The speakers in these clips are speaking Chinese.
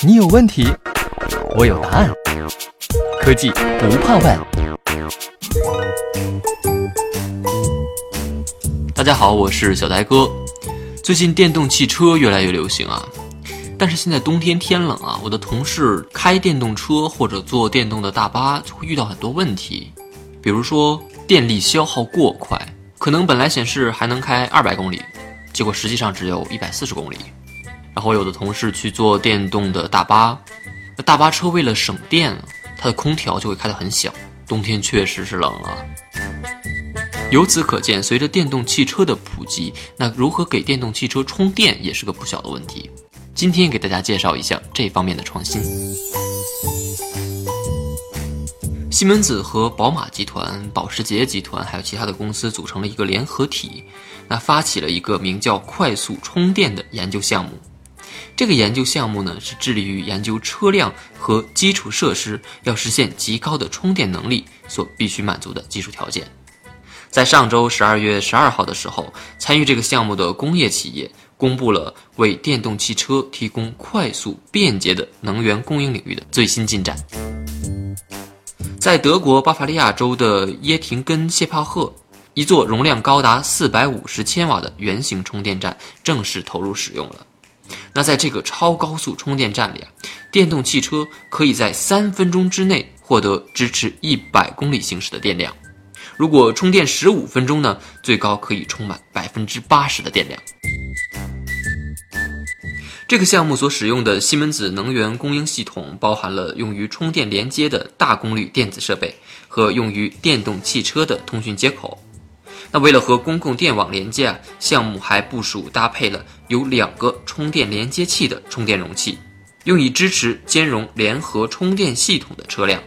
你有问题，我有答案。科技不怕问。大家好，我是小呆哥。最近电动汽车越来越流行啊，但是现在冬天天冷啊，我的同事开电动车或者坐电动的大巴就会遇到很多问题，比如说电力消耗过快，可能本来显示还能开二百公里，结果实际上只有一百四十公里。然后有的同事去坐电动的大巴，那大巴车为了省电，它的空调就会开得很小。冬天确实是冷啊。由此可见，随着电动汽车的普及，那如何给电动汽车充电也是个不小的问题。今天给大家介绍一下这方面的创新。西门子和宝马集团、保时捷集团还有其他的公司组成了一个联合体，那发起了一个名叫“快速充电”的研究项目。这个研究项目呢，是致力于研究车辆和基础设施要实现极高的充电能力所必须满足的技术条件。在上周十二月十二号的时候，参与这个项目的工业企业公布了为电动汽车提供快速便捷的能源供应领域的最新进展。在德国巴伐利亚州的耶廷根谢帕赫，一座容量高达四百五十千瓦的圆形充电站正式投入使用了。那在这个超高速充电站里啊，电动汽车可以在三分钟之内获得支持一百公里行驶的电量。如果充电十五分钟呢，最高可以充满百分之八十的电量。这个项目所使用的西门子能源供应系统，包含了用于充电连接的大功率电子设备和用于电动汽车的通讯接口。那为了和公共电网连接啊，项目还部署搭配了有两个充电连接器的充电容器，用以支持兼容联合充电系统的车辆。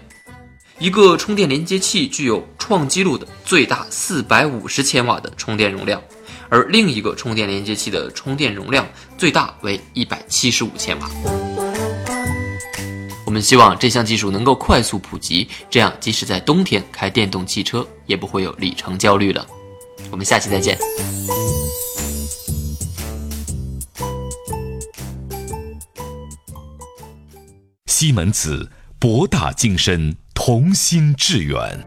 一个充电连接器具有创纪录的最大四百五十千瓦的充电容量，而另一个充电连接器的充电容量最大为一百七十五千瓦。我们希望这项技术能够快速普及，这样即使在冬天开电动汽车也不会有里程焦虑了。我们下期再见。西门子，博大精深，同心致远。